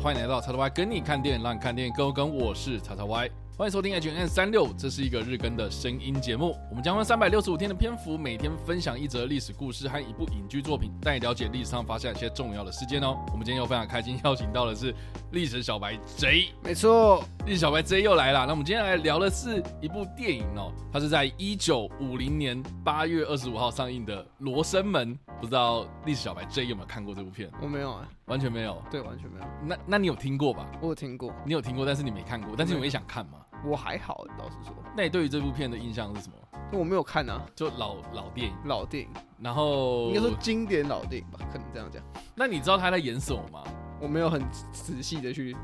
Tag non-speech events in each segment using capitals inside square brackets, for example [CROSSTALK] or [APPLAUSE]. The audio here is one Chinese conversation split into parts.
欢迎来到叉叉 Y 跟你看电影，让你看电影更跟。我是叉叉 Y。欢迎收听 H N 三六，这是一个日更的声音节目。我们将用三百六十五天的篇幅，每天分享一则历史故事和一部影剧作品，带你了解历史上发生一些重要的事件哦。我们今天又非常开心，邀请到的是历史小白 J。没错，历史小白 J 又来了。那我们今天来聊的是一部电影哦，它是在一九五零年八月二十五号上映的《罗生门》。不知道历史小白 J 有没有看过这部片？我没有啊，完全没有。对，完全没有。那那你有听过吧？我有听过。你有听过，但是你没看过，但是你也想看吗？我还好，老实说。那你对于这部片的印象是什么？我没有看啊，就老老电影，老电影，然后应该说经典老电影吧，可能这样讲。那你知道他在演什么吗？我没有很仔细的去。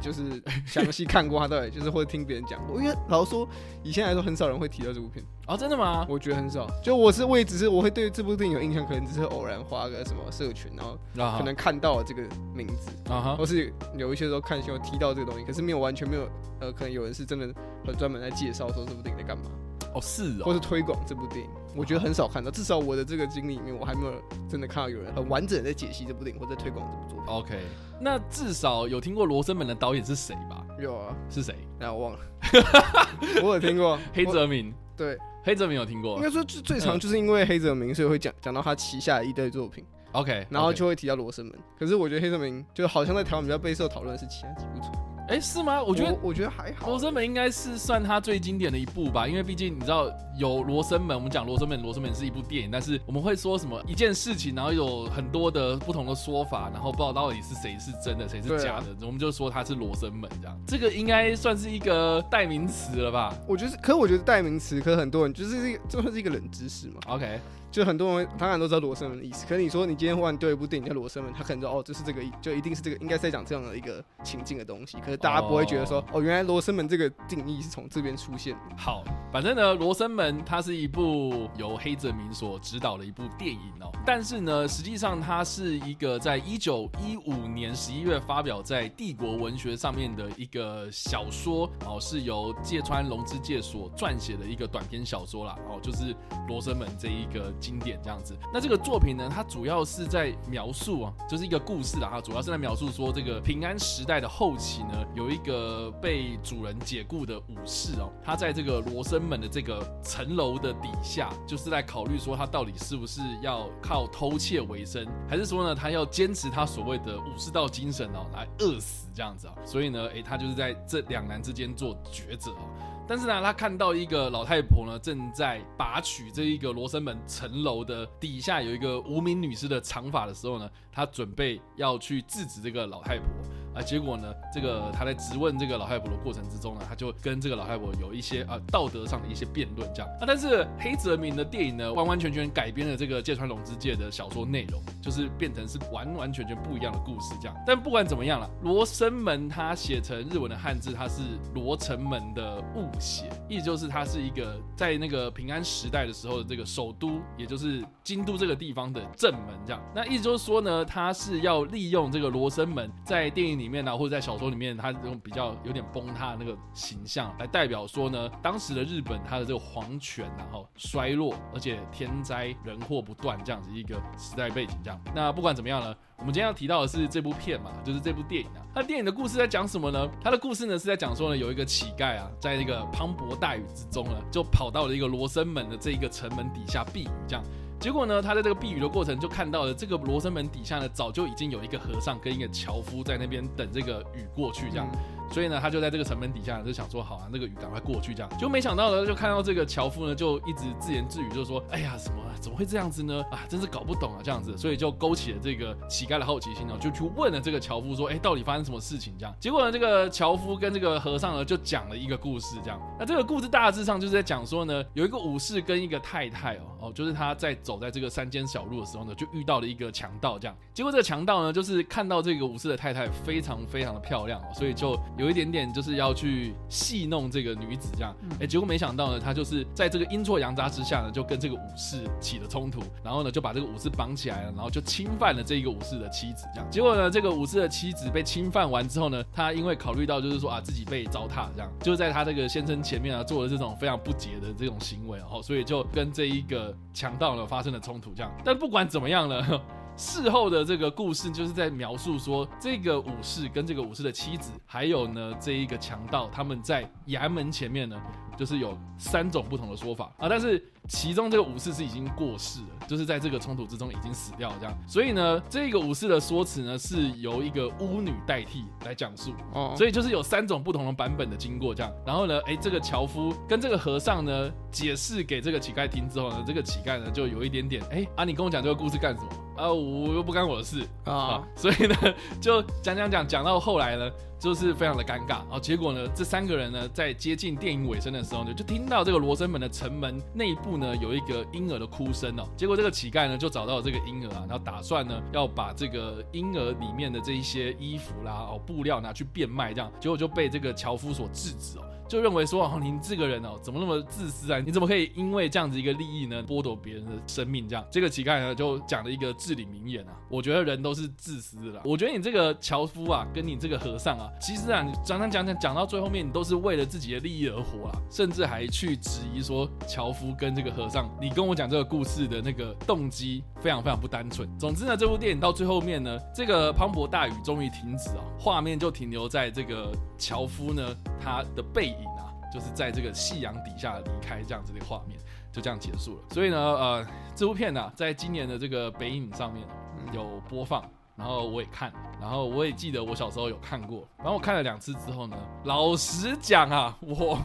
就是详细看过他，对，[LAUGHS] 就是或者听别人讲过，因为老实说，以前来说很少人会提到这部片哦，真的吗？我觉得很少。就我是我也只是我会对这部电影有印象，可能只是偶然花个什么社群，然后可能看到了这个名字啊，或是有一些时候看新闻提到这个东西，可是没有完全没有，呃，可能有人是真的很专门在介绍说这部电影在干嘛。哦，是哦，或是推广这部电影，我觉得很少看到，至少我的这个经历里面，我还没有真的看到有人很完整的在解析这部电影，或者推广这部作品。OK，那至少有听过《罗生门》的导演是谁吧？有啊，是谁？那我忘了，[LAUGHS] 我有听过黑泽明。对，黑泽明有听过。应该说最最长就是因为黑泽明，所以会讲讲到他旗下的一堆作品。OK，然后就会提到《罗生门》。可是我觉得黑泽明就好像在台湾比较备受讨论的是其他几部作品。哎，是吗？我觉得我觉得还好，《罗生门》应该是算他最经典的一部吧，因为毕竟你知道有《罗生门》，我们讲《罗生门》，《罗生门》是一部电影，但是我们会说什么一件事情，然后有很多的不同的说法，然后不知道到底是谁是真的，谁是假的，我们就说它是《罗生门》这样。这个应该算是一个代名词了吧？我觉得，可我觉得代名词，可很多人就是这这算是一个冷知识嘛。OK。就很多人当然都知道罗生门的意思，可是你说你今天忽然对一部电影叫罗生门，他可能说哦，就是这个，就一定是这个，应该是在讲这样的一个情境的东西。可是大家不会觉得说哦，原来罗生门这个定义是从这边出现。好，反正呢，罗生门它是一部由黑泽明所指导的一部电影哦。但是呢，实际上它是一个在一九一五年十一月发表在帝国文学上面的一个小说哦，是由芥川龙之介所撰写的一个短篇小说啦哦，就是罗生门这一个。经典这样子，那这个作品呢，它主要是在描述啊，就是一个故事啦，它，主要是在描述说这个平安时代的后期呢，有一个被主人解雇的武士哦，他在这个罗生门的这个城楼的底下，就是在考虑说他到底是不是要靠偷窃为生，还是说呢，他要坚持他所谓的武士道精神哦，来饿死这样子啊，所以呢，诶，他就是在这两难之间做抉择哦。但是呢，他看到一个老太婆呢，正在拔取这一个罗生门城楼的底下有一个无名女士的长发的时候呢，他准备要去制止这个老太婆。啊，结果呢，这个他在质问这个老太婆的过程之中呢，他就跟这个老太婆有一些啊道德上的一些辩论，这样啊。但是黑泽明的电影呢，完完全全改编了这个芥川龙之介的小说内容，就是变成是完完全全不一样的故事，这样。但不管怎么样了，罗生门它写成日文的汉字，它是罗城门的误写，意思就是它是一个在那个平安时代的时候的这个首都，也就是京都这个地方的正门，这样。那意思就是说呢，它是要利用这个罗生门在电影里。里面呢，或者在小说里面，他这种比较有点崩塌的那个形象，来代表说呢，当时的日本它的这个皇权然后衰落，而且天灾人祸不断这样子一个时代背景。这样，那不管怎么样呢，我们今天要提到的是这部片嘛，就是这部电影啊。那电影的故事在讲什么呢？它的故事呢是在讲说呢，有一个乞丐啊，在那个磅礴大雨之中呢，就跑到了一个罗生门的这一个城门底下避雨，这样。结果呢，他在这个避雨的过程就看到了这个罗生门底下呢，早就已经有一个和尚跟一个樵夫在那边等这个雨过去，这样。所以呢，他就在这个城门底下，就想说，好啊，那个雨赶快过去，这样。就没想到呢，就看到这个樵夫呢，就一直自言自语，就说，哎呀，什么，怎么会这样子呢？啊，真是搞不懂啊，这样子。所以就勾起了这个乞丐的好奇心呢，就去问了这个樵夫说，哎，到底发生什么事情？这样。结果呢，这个樵夫跟这个和尚呢，就讲了一个故事，这样。那这个故事大致上就是在讲说呢，有一个武士跟一个太太哦，哦，就是他在走在这个山间小路的时候呢，就遇到了一个强盗，这样。结果这个强盗呢，就是看到这个武士的太太非常非常的漂亮，所以就有一点点就是。要去戏弄这个女子，这样，哎，结果没想到呢，他就是在这个阴错阳差之下呢，就跟这个武士起了冲突，然后呢，就把这个武士绑起来了，然后就侵犯了这一个武士的妻子，这样。结果呢，这个武士的妻子被侵犯完之后呢，他因为考虑到就是说啊，自己被糟蹋，这样，就在他这个先生前面啊，做了这种非常不洁的这种行为，然后所以就跟这一个强盗呢发生了冲突，这样。但不管怎么样呢。事后的这个故事就是在描述说，这个武士跟这个武士的妻子，还有呢这一个强盗，他们在衙门前面呢。就是有三种不同的说法啊，但是其中这个武士是已经过世了，就是在这个冲突之中已经死掉了这样，所以呢，这个武士的说辞呢是由一个巫女代替来讲述，哦，所以就是有三种不同的版本的经过这样，然后呢，哎，这个樵夫跟这个和尚呢解释给这个乞丐听之后呢，这个乞丐呢就有一点点，哎，啊，你跟我讲这个故事干什么？啊，我又不干我的事。啊，所以呢，就讲讲讲讲到后来呢。就是非常的尴尬，然后结果呢，这三个人呢，在接近电影尾声的时候呢，就听到这个罗生门的城门内部呢有一个婴儿的哭声哦。结果这个乞丐呢就找到了这个婴儿啊，然后打算呢要把这个婴儿里面的这一些衣服啦、哦布料拿去变卖，这样结果就被这个樵夫所制止哦。就认为说哦，您这个人哦，怎么那么自私啊？你怎么可以因为这样子一个利益呢，剥夺别人的生命？这样，这个乞丐呢就讲了一个至理名言啊，我觉得人都是自私的。我觉得你这个樵夫啊，跟你这个和尚啊，其实啊，你讲讲讲讲讲到最后面，你都是为了自己的利益而活啊，甚至还去质疑说樵夫跟这个和尚，你跟我讲这个故事的那个动机非常非常不单纯。总之呢，这部电影到最后面呢，这个磅礴大雨终于停止啊，画面就停留在这个樵夫呢他的背影啊。就是在这个夕阳底下离开这样子的画面，就这样结束了。所以呢，呃，这部片呢，在今年的这个北影上面有播放，然后我也看，然后我也记得我小时候有看过，然后我看了两次之后呢，老实讲啊，我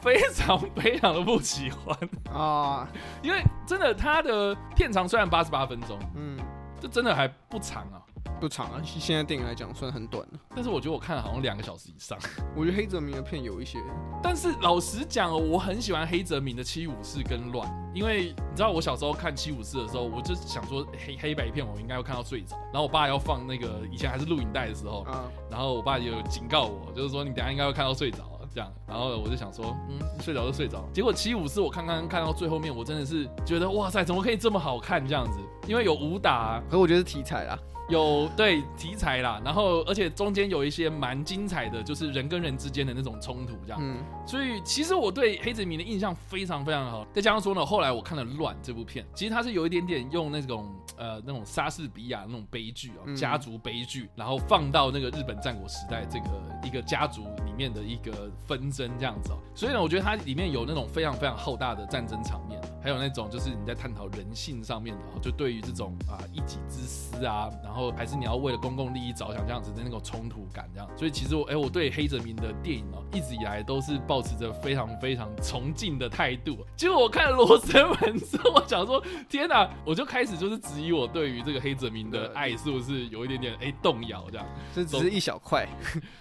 非常非常的不喜欢 [LAUGHS] 啊，因为真的它的片长虽然八十八分钟，嗯，这真的还不长啊。不长啊，现在电影来讲算很短了。但是我觉得我看了好像两个小时以上。我觉得黑泽明的片有一些，但是老实讲哦，我很喜欢黑泽明的《七武士》跟《乱》，因为你知道我小时候看《七武士》的时候，我就想说黑黑白片我应该会看到最早。然后我爸要放那个以前还是录影带的时候，然后我爸就警告我，就是说你等下应该会看到睡着这样。然后我就想说，嗯，睡着就睡着。结果《七五四》我看看看到最后面，我真的是觉得哇塞，怎么可以这么好看这样子？因为有武打，可我觉得是题材啊。有对题材啦，然后而且中间有一些蛮精彩的，就是人跟人之间的那种冲突这样。嗯，所以其实我对黑泽明的印象非常非常好。再加上说呢，后来我看了《乱》这部片，其实它是有一点点用那种呃那种莎士比亚那种悲剧哦，家族悲剧，然后放到那个日本战国时代这个一个家族里面的一个纷争这样子哦。所以呢，我觉得它里面有那种非常非常浩大的战争场面，还有那种就是你在探讨人性上面的，就对于这种啊一己之私啊，然后。还是你要为了公共利益着想，这样子的那种冲突感，这样。所以其实我，哎，我对黑泽明的电影哦，一直以来都是保持着非常非常崇敬的态度。结果我看了《罗生门》之后，我想说，天哪！我就开始就是质疑我对于这个黑泽明的爱是不是有一点点哎动摇这样。这只是一小块。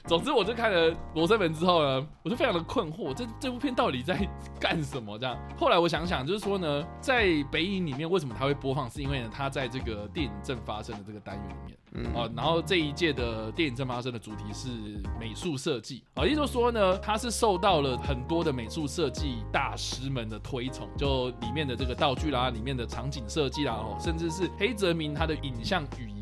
总之，我就看了《罗生门》之后呢，我就非常的困惑，这这部片到底在干什么？这样。后来我想想，就是说呢，在北影里面为什么它会播放，是因为呢，它在这个电影正发生的这个单元。里面，嗯啊，然后这一届的电影正发生的主题是美术设计啊，也就是说呢，它是受到了很多的美术设计大师们的推崇，就里面的这个道具啦，里面的场景设计啦，哦，甚至是黑泽明他的影像语言啊。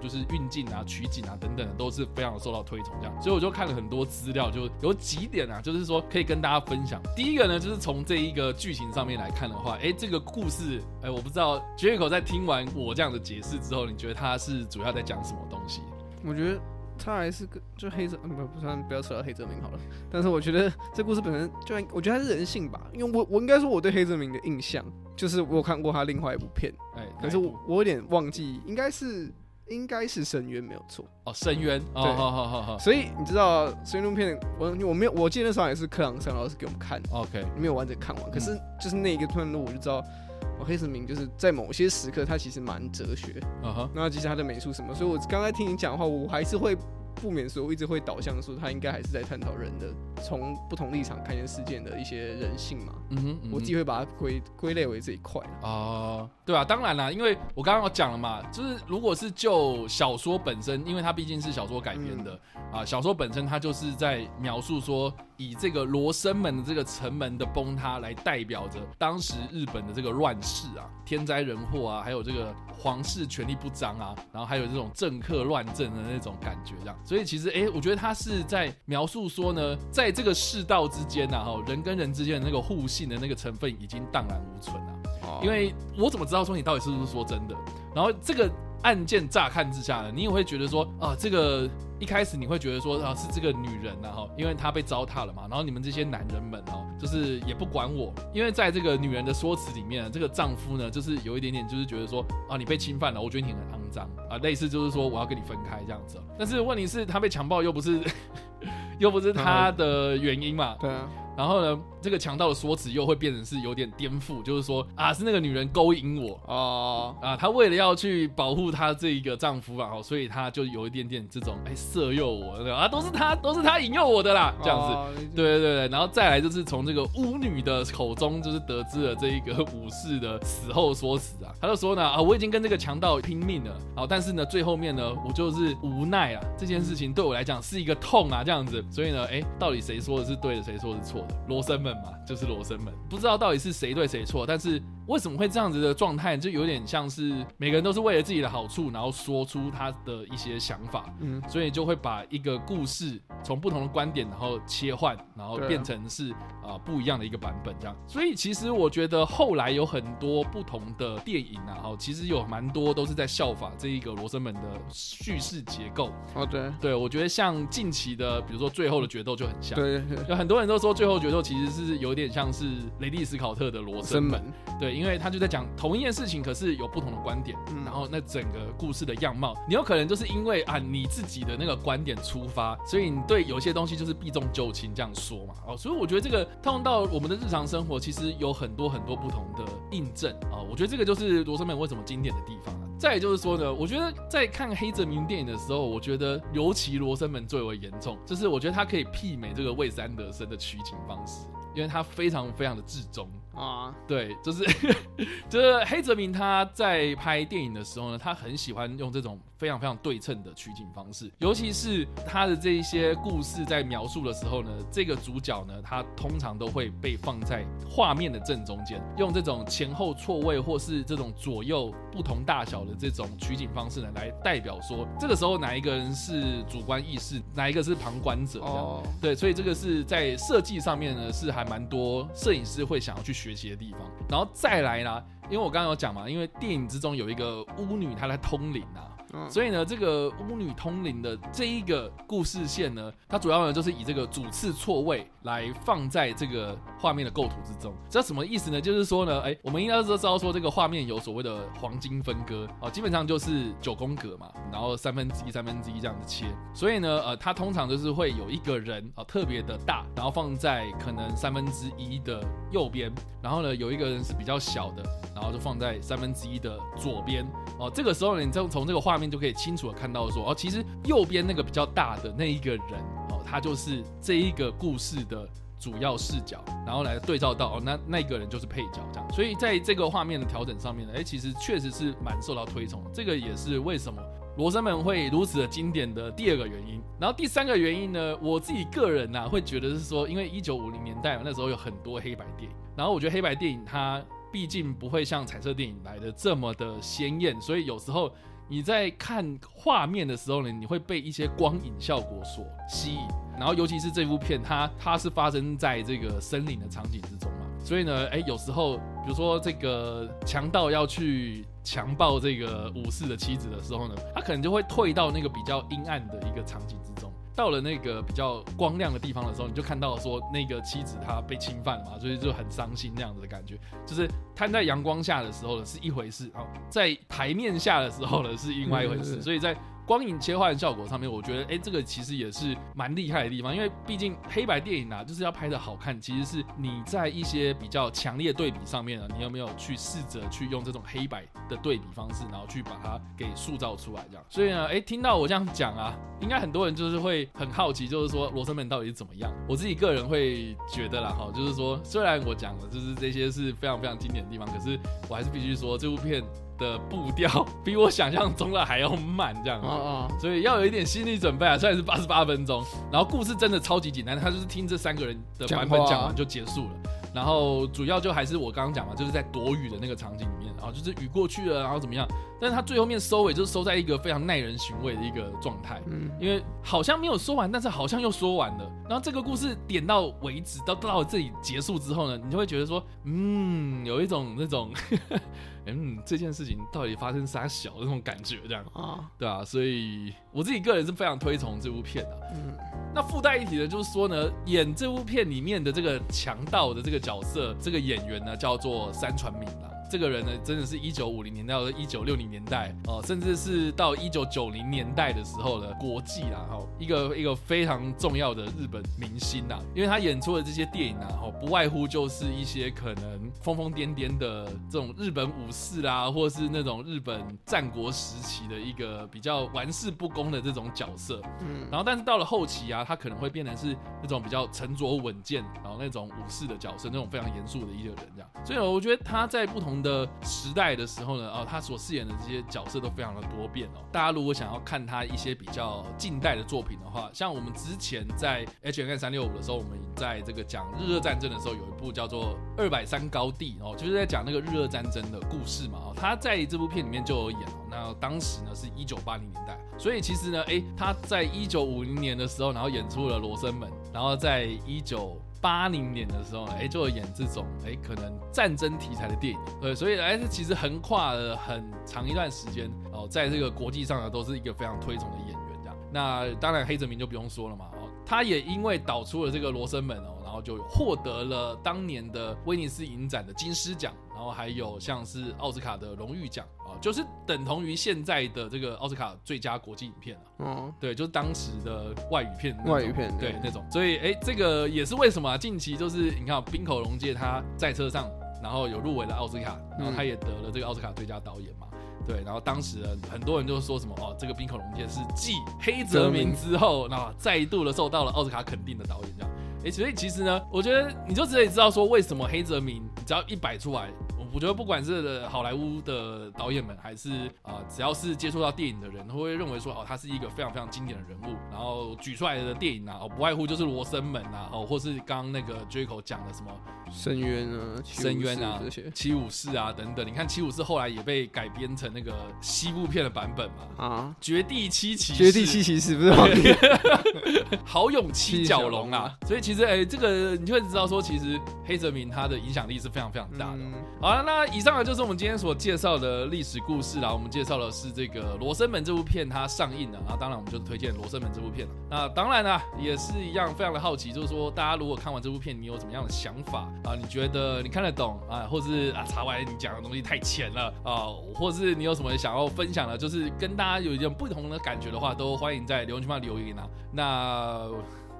就是运镜啊、取景啊等等的都是非常受到推崇这样，所以我就看了很多资料，就有几点啊，就是说可以跟大家分享。第一个呢，就是从这一个剧情上面来看的话，哎，这个故事，哎，我不知道绝口在听完我这样的解释之后，你觉得他是主要在讲什么东西？我觉得他还是个就黑泽，不不算不要扯到黑泽明好了。但是我觉得这故事本身就，我觉得还是人性吧，因为我我应该说我对黑泽明的印象就是我有看过他另外一部片，哎，可是我我有点忘记，应该是。应该是深渊没有错哦，深渊对，好好好好。所以你知道深渊片，我我没有，我记得那时候也是课堂上老师给我们看，OK，没有完整看完。可是就是那一个段落，我就知道，我黑泽明就是在某些时刻，他其实蛮哲学，啊哈。那其实他的美术什么，所以我刚才听你讲的话，我还是会。不免说，我一直会导向说，他应该还是在探讨人的从不同立场看见事件的一些人性嘛。嗯哼，我自己会把它归归类为这一块啊。对啊，当然啦，因为我刚刚有讲了嘛，就是如果是就小说本身，因为它毕竟是小说改编的啊，小说本身它就是在描述说，以这个罗生门的这个城门的崩塌来代表着当时日本的这个乱世啊，天灾人祸啊，还有这个皇室权力不彰啊，然后还有这种政客乱政的那种感觉这样。所以其实哎，我觉得他是在描述说呢，在这个世道之间呐，哈，人跟人之间的那个互信的那个成分已经荡然无存了。因为我怎么知道说你到底是不是说真的？然后这个。案件乍看之下呢，你也会觉得说啊，这个一开始你会觉得说啊，是这个女人然后因为她被糟蹋了嘛，然后你们这些男人们哦，就是也不管我，因为在这个女人的说辞里面，这个丈夫呢，就是有一点点就是觉得说啊，你被侵犯了，我觉得你很肮脏啊，类似就是说我要跟你分开这样子。但是问题是，他被强暴又不是又不是他的原因嘛？对啊。然后呢，这个强盗的说辞又会变成是有点颠覆，就是说啊，是那个女人勾引我。哦，啊，她为了要去保护她这一个丈夫啊，所以她就有一点点这种哎色诱我啊，都是她都是她引诱我的啦，这样子，对对对，然后再来就是从这个巫女的口中就是得知了这一个武士的死后说辞啊，他就说呢啊，我已经跟这个强盗拼命了，啊，但是呢最后面呢我就是无奈啊，这件事情对我来讲是一个痛啊，这样子，所以呢哎，到底谁说的是对的，谁说的是错的？罗生门嘛，就是罗生门，不知道到底是谁对谁错，但是。为什么会这样子的状态？就有点像是每个人都是为了自己的好处，然后说出他的一些想法，嗯，所以就会把一个故事从不同的观点，然后切换，然后变成是啊不一样的一个版本这样。所以其实我觉得后来有很多不同的电影啊，哈，其实有蛮多都是在效法这一个罗生门的叙事结构。哦，对，对我觉得像近期的，比如说最后的决斗就很像。对，有很多人都说最后决斗其实是有点像是雷利斯考特的罗生门。对。因为他就在讲同一件事情，可是有不同的观点，然后那整个故事的样貌，你有可能就是因为啊你自己的那个观点出发，所以你对有些东西就是避重就轻这样说嘛，哦，所以我觉得这个套用到我们的日常生活，其实有很多很多不同的印证啊，我觉得这个就是罗生门为什么经典的地方啊。再就是说呢，我觉得在看黑泽明电影的时候，我觉得尤其罗生门最为严重，就是我觉得他可以媲美这个魏斯安德森的取景方式，因为他非常非常的至中。啊，对，就是 [LAUGHS] 就是黑泽明他在拍电影的时候呢，他很喜欢用这种非常非常对称的取景方式，尤其是他的这一些故事在描述的时候呢，这个主角呢，他通常都会被放在画面的正中间，用这种前后错位或是这种左右不同大小的这种取景方式呢，来代表说这个时候哪一个人是主观意识，哪一个是旁观者。哦，对，所以这个是在设计上面呢，是还蛮多摄影师会想要去学。习的地方，然后再来呢？因为我刚刚有讲嘛，因为电影之中有一个巫女，她在通灵啊。所以呢，这个巫女通灵的这一个故事线呢，它主要呢就是以这个主次错位来放在这个画面的构图之中。这什么意思呢？就是说呢，哎，我们应该都知道说这个画面有所谓的黄金分割啊，基本上就是九宫格嘛，然后三分之一、三分之一这样子切。所以呢，呃，它通常就是会有一个人啊特别的大，然后放在可能三分之一的右边，然后呢有一个人是比较小的，然后就放在三分之一的左边。哦，这个时候，你就从这个画面就可以清楚的看到说，哦，其实右边那个比较大的那一个人，哦，他就是这一个故事的主要视角，然后来对照到，哦，那那个人就是配角这样。所以在这个画面的调整上面呢，哎，其实确实是蛮受到推崇。这个也是为什么罗生门会如此的经典的第二个原因。然后第三个原因呢，我自己个人呐会觉得是说，因为一九五零年代那时候有很多黑白电影，然后我觉得黑白电影它。毕竟不会像彩色电影来的这么的鲜艳，所以有时候你在看画面的时候呢，你会被一些光影效果所吸引。然后尤其是这部片，它它是发生在这个森林的场景之中嘛，所以呢，哎，有时候比如说这个强盗要去强暴这个武士的妻子的时候呢，他可能就会退到那个比较阴暗的一个场景。到了那个比较光亮的地方的时候，你就看到说那个妻子她被侵犯了嘛，所以就很伤心那样子的感觉。就是摊在阳光下的时候呢是一回事，哦，在台面下的时候呢是另外一回事。所以在光影切换效果上面，我觉得哎，这个其实也是蛮厉害的地方，因为毕竟黑白电影啊，就是要拍的好看，其实是你在一些比较强烈对比上面呢，你有没有去试着去用这种黑白的对比方式，然后去把它给塑造出来这样。所以呢，哎，听到我这样讲啊，应该很多人就是会很好奇，就是说罗生门到底是怎么样？我自己个人会觉得啦，哈，就是说虽然我讲了，就是这些是非常非常经典的地方，可是我还是必须说这部片。的步调比我想象中的还要慢，这样啊，所以要有一点心理准备啊。虽然是八十八分钟，然后故事真的超级简单，他就是听这三个人的版本讲完就结束了。然后主要就还是我刚刚讲嘛，就是在躲雨的那个场景里面，然后就是雨过去了，然后怎么样？但是他最后面收尾就是收在一个非常耐人寻味的一个状态，嗯，因为好像没有说完，但是好像又说完了。然后这个故事点到为止，到到这里结束之后呢，你就会觉得说，嗯，有一种那种。[LAUGHS] 嗯，这件事情到底发生啥小的那种感觉，这样啊，对啊，所以我自己个人是非常推崇这部片的。嗯，那附带一提的就是说呢，演这部片里面的这个强盗的这个角色，这个演员呢叫做三川敏郎。这个人呢，真的是一九五零年代到一九六零年代哦，甚至是到一九九零年代的时候的国际啦，哈，一个一个非常重要的日本明星呐，因为他演出的这些电影啊，哈，不外乎就是一些可能疯疯癫癫的这种日本武士啦，或是那种日本战国时期的一个比较玩世不恭的这种角色，嗯，然后但是到了后期啊，他可能会变成是那种比较沉着稳健，然后那种武士的角色，那种非常严肃的一个人这样，所以我觉得他在不同。的时代的时候呢，哦，他所饰演的这些角色都非常的多变哦。大家如果想要看他一些比较近代的作品的话，像我们之前在 H N 三六五的时候，我们在这个讲日俄战争的时候，有一部叫做《二百三高地》哦，就是在讲那个日俄战争的故事嘛。哦，他在这部片里面就有演哦。那当时呢是一九八零年代，所以其实呢，哎，他在一九五零年的时候，然后演出了《罗生门》，然后在一九。八零年的时候，哎，就演这种哎，可能战争题材的电影，对，所以哎，其实横跨了很长一段时间哦，在这个国际上呢，都是一个非常推崇的演员这样。那当然，黑泽明就不用说了嘛，哦，他也因为导出了这个《罗生门》哦，然后就获得了当年的威尼斯影展的金狮奖，然后还有像是奥斯卡的荣誉奖啊。就是等同于现在的这个奥斯卡最佳国际影片了。嗯，对，就是当时的外语片，外语片，对那种。所以，哎，这个也是为什么近期就是你看冰口龙介他在车上，然后有入围了奥斯卡，然后他也得了这个奥斯卡最佳导演嘛。对，然后当时很多人就说什么哦，这个冰口龙介是继黑泽明之后，那再度的受到了奥斯卡肯定的导演这样。哎，所以其实呢，我觉得你就可以知道说为什么黑泽明只要一摆出来。我觉得不管是好莱坞的导演们，还是啊，只要是接触到电影的人，都会认为说，哦，他是一个非常非常经典的人物。然后举出来的电影啊，哦，不外乎就是《罗生门》啊，哦，或是刚刚那个 Jaco 讲的什么《深渊》啊，《深渊》啊这些，《七武士》啊等等。你看《七武士》后来也被改编成那个西部片的版本嘛，啊，《绝地七骑士》，《绝地七骑士》不是 [LAUGHS] 好勇七角龙啊。所以其实，哎，这个你就会知道说，其实黑泽明他的影响力是非常非常大的。好那以上呢就是我们今天所介绍的历史故事啦。我们介绍的是这个《罗生门》这部片，它上映了啊。当然，我们就推荐《罗生门》这部片了。那当然呢，也是一样，非常的好奇，就是说大家如果看完这部片，你有怎么样的想法啊？你觉得你看得懂啊，或是啊，查完你讲的东西太浅了啊，或是你有什么想要分享的，就是跟大家有一点不同的感觉的话，都欢迎在留言区方留言啊。那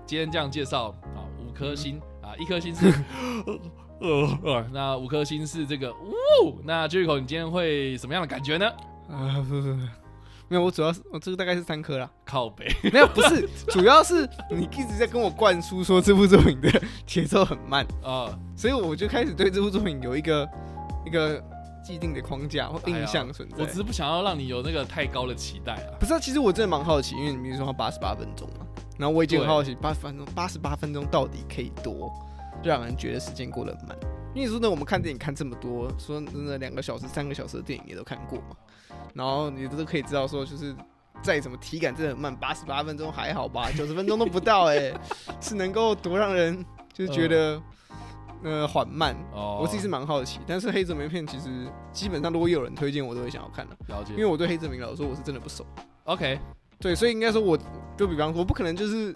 今天这样介绍啊，五颗星啊，一颗星是。呃，[LAUGHS] 那五颗星是这个，呜，那 j 口，你今天会什么样的感觉呢？啊，不不不，没有，我主要是我这个大概是三颗啦。靠背，[LAUGHS] 没有，不是，主要是你一直在跟我灌输说这部作品的节奏很慢啊，[LAUGHS] 所以我就开始对这部作品有一个一个既定的框架或印象存在。我只是不想要让你有那个太高的期待啊。不是，其实我真的蛮好奇，因为你比如说它八十八分钟嘛，然后我已经很好奇八十分钟八十八分钟到底可以多。让人觉得时间过得慢，因为说呢，我们看电影看这么多，说真的两个小时、三个小时的电影也都看过嘛，然后你都可以知道说，就是再怎么体感真的很慢，八十八分钟还好吧，九十分钟都不到，哎，[LAUGHS] 是能够多让人就是觉得呃缓慢。哦，我自己是蛮好奇，但是黑泽明片其实基本上如果有人推荐，我都会想要看的。了解，因为我对黑泽明老实说我是真的不熟。OK，对，所以应该说我就比方说，我不可能就是。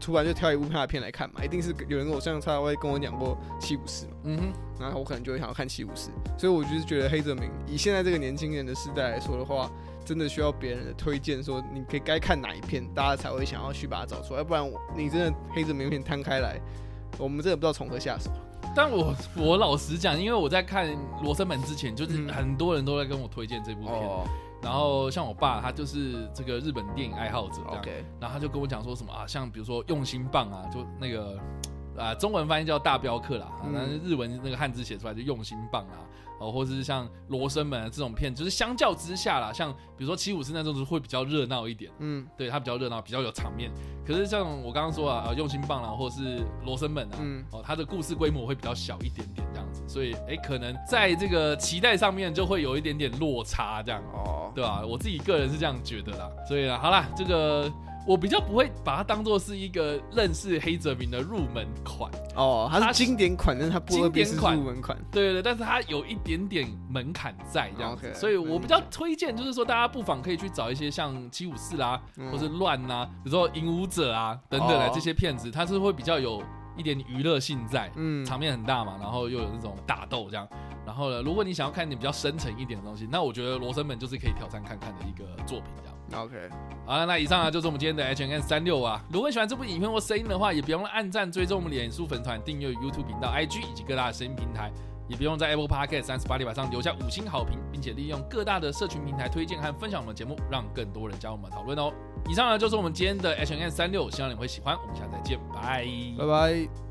突然就挑一部他的片来看嘛，一定是有人跟我像他会跟我讲过《七武士》嘛，嗯哼，然后我可能就会想要看《七武士》，所以我就是觉得黑泽明以现在这个年轻人的时代来说的话，真的需要别人的推荐，说你可以该看哪一片，大家才会想要去把它找出来，要不然你真的黑泽明片摊开来，我们真的不知道从何下手。但我我老实讲，因为我在看《罗生门》之前，就是很多人都在跟我推荐这部片。然后像我爸，他就是这个日本电影爱好者，这样，然后他就跟我讲说什么啊，像比如说用心棒啊，就那个啊，中文翻译叫大镖客啦，但是日文那个汉字写出来就用心棒啊。哦，或者是像罗生门这种片，就是相较之下啦，像比如说七武士那种，会比较热闹一点。嗯，对，它比较热闹，比较有场面。可是像我刚刚说啊，呃，用心棒啦，或者是罗生门啊，嗯，哦，它的故事规模会比较小一点点所以哎，可能在这个期待上面就会有一点点落差这样，哦，对吧？我自己个人是这样觉得啦。所以啊，好啦，这个。我比较不会把它当做是一个认识黑泽明的入门款哦，它是经典款，但是它不会是入门款，对对对，但是它有一点点门槛在这样子，所以我比较推荐，就是说大家不妨可以去找一些像七五四啦，或是乱呐，比如说影武者啊等等的这些片子，它是会比较有一点娱乐性在，嗯，场面很大嘛，然后又有那种打斗这样，然后呢，如果你想要看点比较深沉一点的东西，那我觉得罗生门就是可以挑战看看的一个作品这样。OK，好了，那以上啊就是我们今天的 H N 三六啊。如果你喜欢这部影片或声音的话，也别忘了按赞、追踪我们脸书粉团、订阅 YouTube 频道、IG 以及各大声音平台，也不用在 Apple Podcast 三十八里板上留下五星好评，并且利用各大的社群平台推荐和分享我们的节目，让更多人加入我们讨论哦。以上呢就是我们今天的 H N 三六，希望你会喜欢。我们下次再见，拜拜拜。